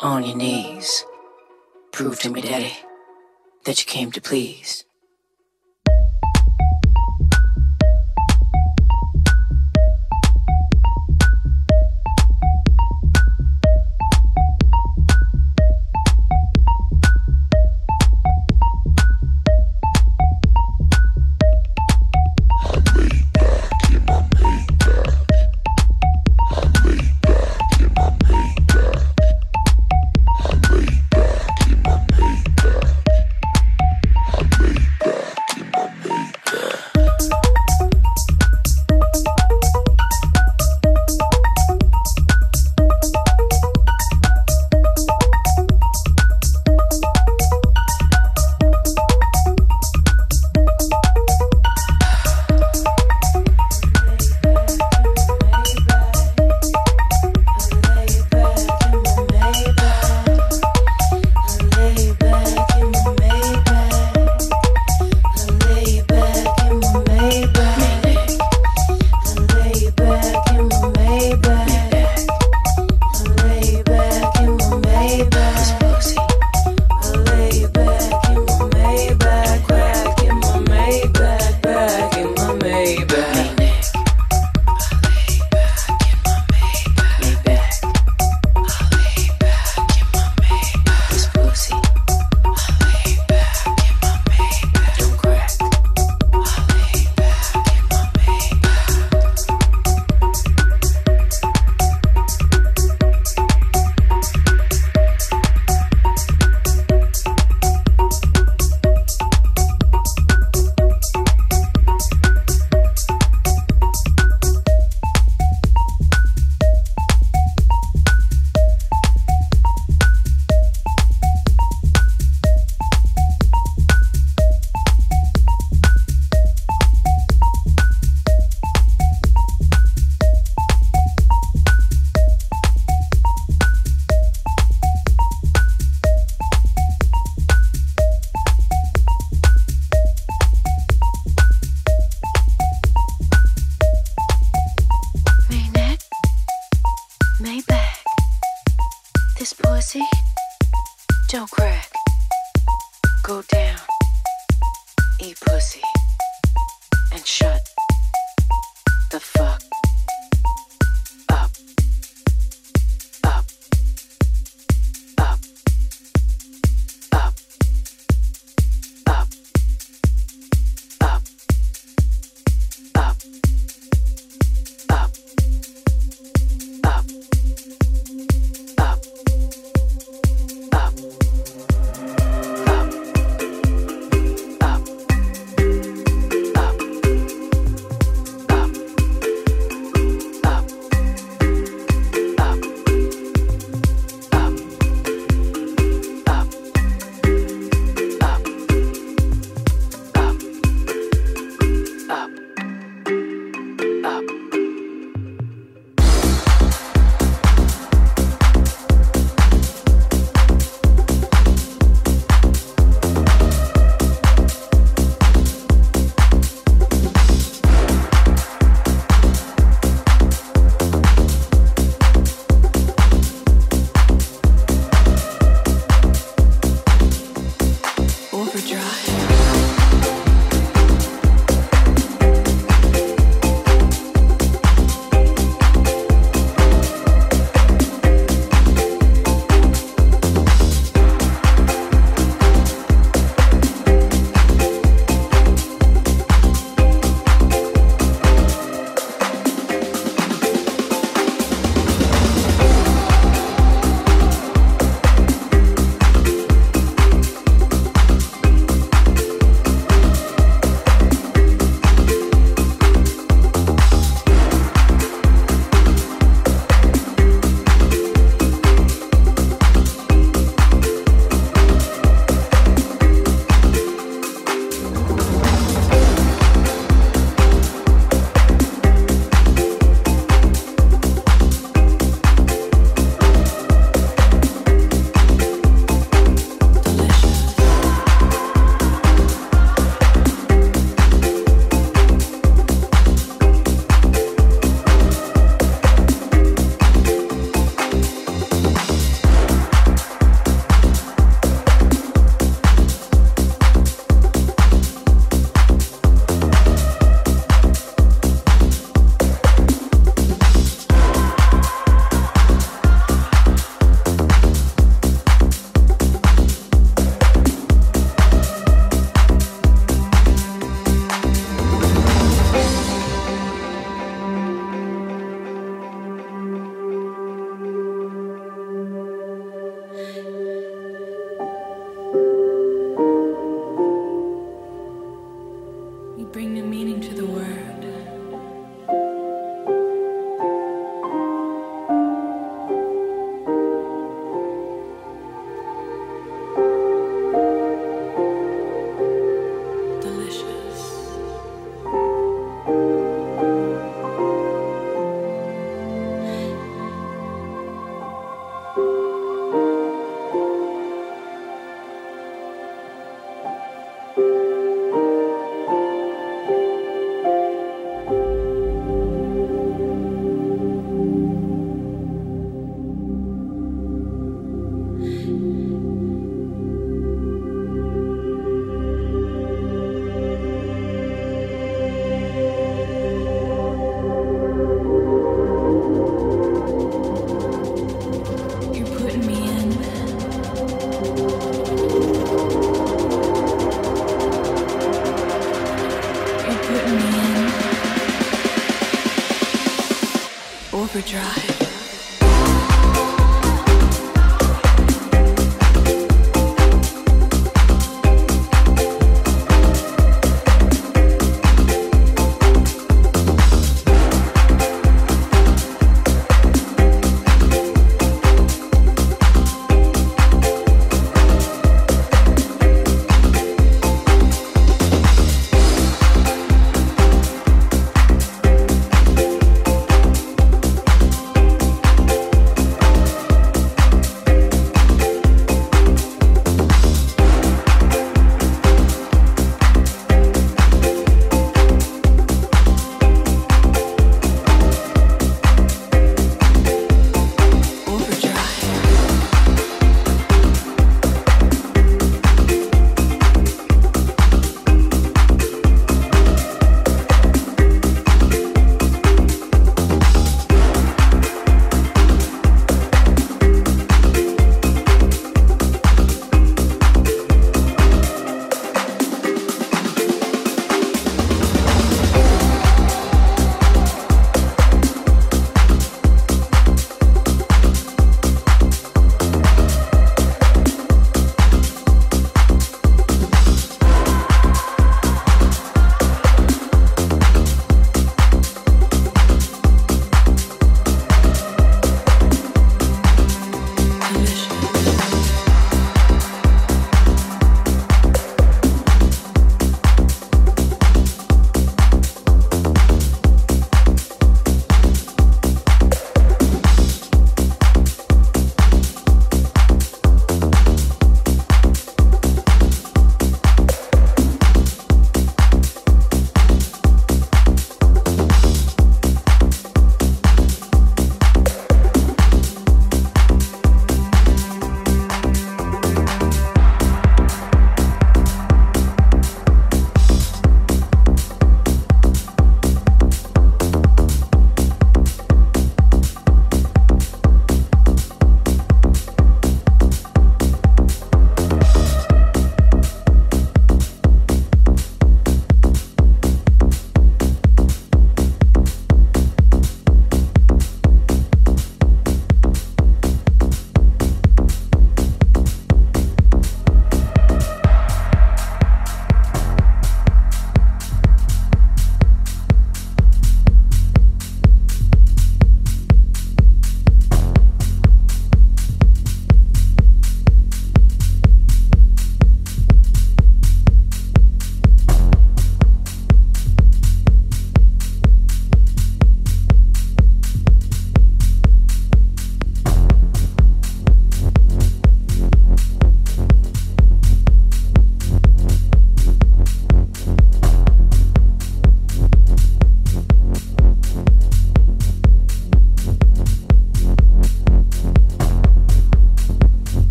on your knees. Prove to me, Daddy, that you came to please.